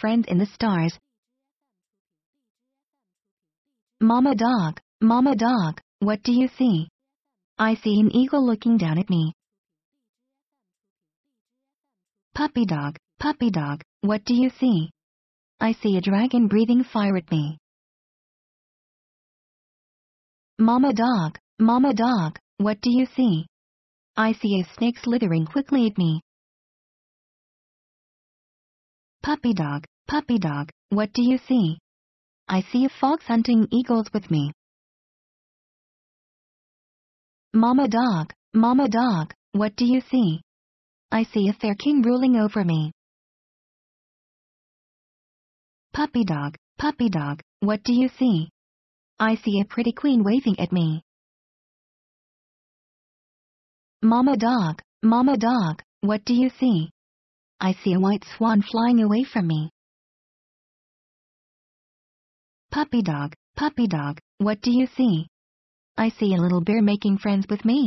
friends in the stars. Mama dog, mama dog, what do you see? I see an eagle looking down at me. Puppy dog, puppy dog, what do you see? I see a dragon breathing fire at me. Mama dog, mama dog, what do you see? I see a snake slithering quickly at me. Puppy dog, puppy dog, what do you see? I see a fox hunting eagles with me. Mama dog, mama dog, what do you see? I see a fair king ruling over me. Puppy dog, puppy dog, what do you see? I see a pretty queen waving at me. Mama dog, mama dog, what do you see? I see a white swan flying away from me. Puppy dog, puppy dog, what do you see? I see a little bear making friends with me.